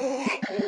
え